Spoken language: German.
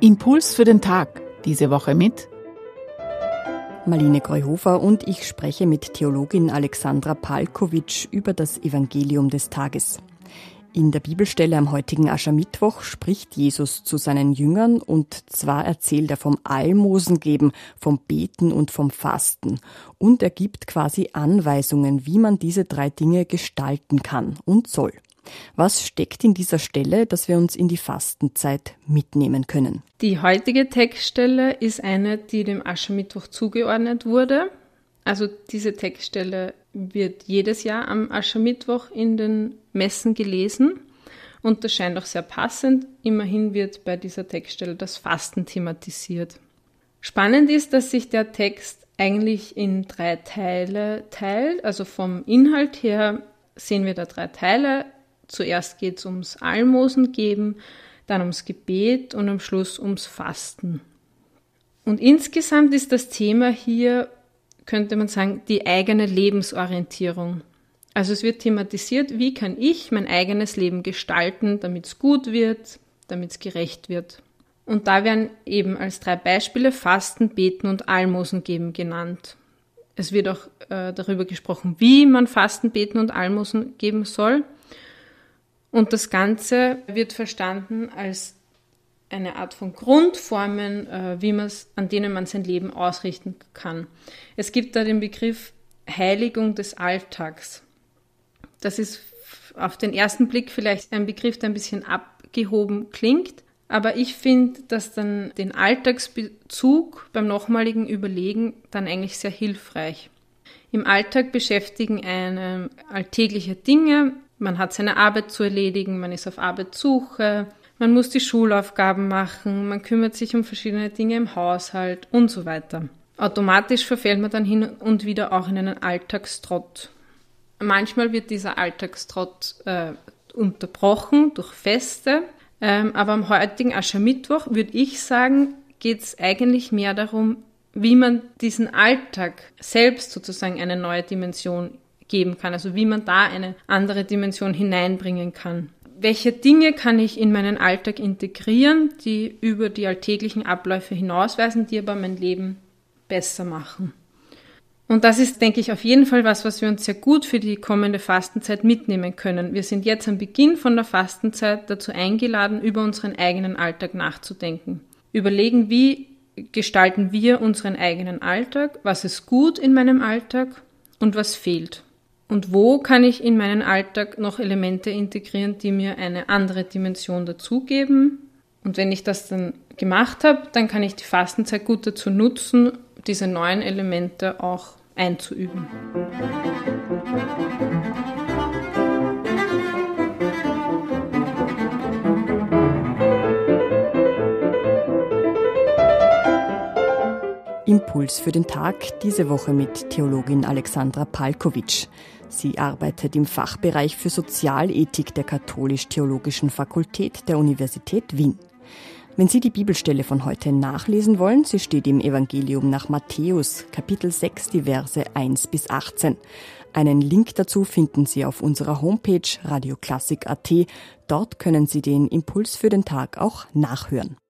Impuls für den Tag. Diese Woche mit Marlene Greuhofer und ich spreche mit Theologin Alexandra Palkovic über das Evangelium des Tages. In der Bibelstelle am heutigen Aschermittwoch spricht Jesus zu seinen Jüngern und zwar erzählt er vom Almosengeben, vom Beten und vom Fasten und er gibt quasi Anweisungen, wie man diese drei Dinge gestalten kann und soll. Was steckt in dieser Stelle, dass wir uns in die Fastenzeit mitnehmen können? Die heutige Textstelle ist eine, die dem Aschermittwoch zugeordnet wurde. Also diese Textstelle wird jedes Jahr am Aschermittwoch in den Messen gelesen und das scheint auch sehr passend. Immerhin wird bei dieser Textstelle das Fasten thematisiert. Spannend ist, dass sich der Text eigentlich in drei Teile teilt. Also vom Inhalt her sehen wir da drei Teile. Zuerst geht es ums Almosen geben, dann ums Gebet und am Schluss ums Fasten. Und insgesamt ist das Thema hier könnte man sagen, die eigene Lebensorientierung. Also es wird thematisiert, wie kann ich mein eigenes Leben gestalten, damit es gut wird, damit es gerecht wird. Und da werden eben als drei Beispiele Fasten, Beten und Almosen geben genannt. Es wird auch äh, darüber gesprochen, wie man Fasten, Beten und Almosen geben soll. Und das Ganze wird verstanden als eine Art von Grundformen, äh, wie man's, an denen man sein Leben ausrichten kann. Es gibt da den Begriff Heiligung des Alltags. Das ist auf den ersten Blick vielleicht ein Begriff, der ein bisschen abgehoben klingt, aber ich finde, dass dann den Alltagsbezug beim nochmaligen Überlegen dann eigentlich sehr hilfreich. Im Alltag beschäftigen einen alltägliche Dinge, man hat seine Arbeit zu erledigen, man ist auf Arbeitssuche, man muss die Schulaufgaben machen, man kümmert sich um verschiedene Dinge im Haushalt und so weiter. Automatisch verfällt man dann hin und wieder auch in einen Alltagstrott. Manchmal wird dieser Alltagstrott äh, unterbrochen durch Feste, ähm, aber am heutigen Aschermittwoch würde ich sagen, geht es eigentlich mehr darum, wie man diesen Alltag selbst sozusagen eine neue Dimension geben kann, also wie man da eine andere Dimension hineinbringen kann welche Dinge kann ich in meinen Alltag integrieren, die über die alltäglichen Abläufe hinausweisen, die aber mein Leben besser machen. Und das ist, denke ich, auf jeden Fall was, was wir uns sehr gut für die kommende Fastenzeit mitnehmen können. Wir sind jetzt am Beginn von der Fastenzeit dazu eingeladen, über unseren eigenen Alltag nachzudenken. Überlegen, wie gestalten wir unseren eigenen Alltag, was ist gut in meinem Alltag und was fehlt. Und wo kann ich in meinen Alltag noch Elemente integrieren, die mir eine andere Dimension dazugeben? Und wenn ich das dann gemacht habe, dann kann ich die Fastenzeit gut dazu nutzen, diese neuen Elemente auch einzuüben. Impuls für den Tag diese Woche mit Theologin Alexandra Palkovic. Sie arbeitet im Fachbereich für Sozialethik der Katholisch-Theologischen Fakultät der Universität Wien. Wenn Sie die Bibelstelle von heute nachlesen wollen, sie steht im Evangelium nach Matthäus, Kapitel 6, die Verse 1 bis 18. Einen Link dazu finden Sie auf unserer Homepage radioklassik.at. Dort können Sie den Impuls für den Tag auch nachhören.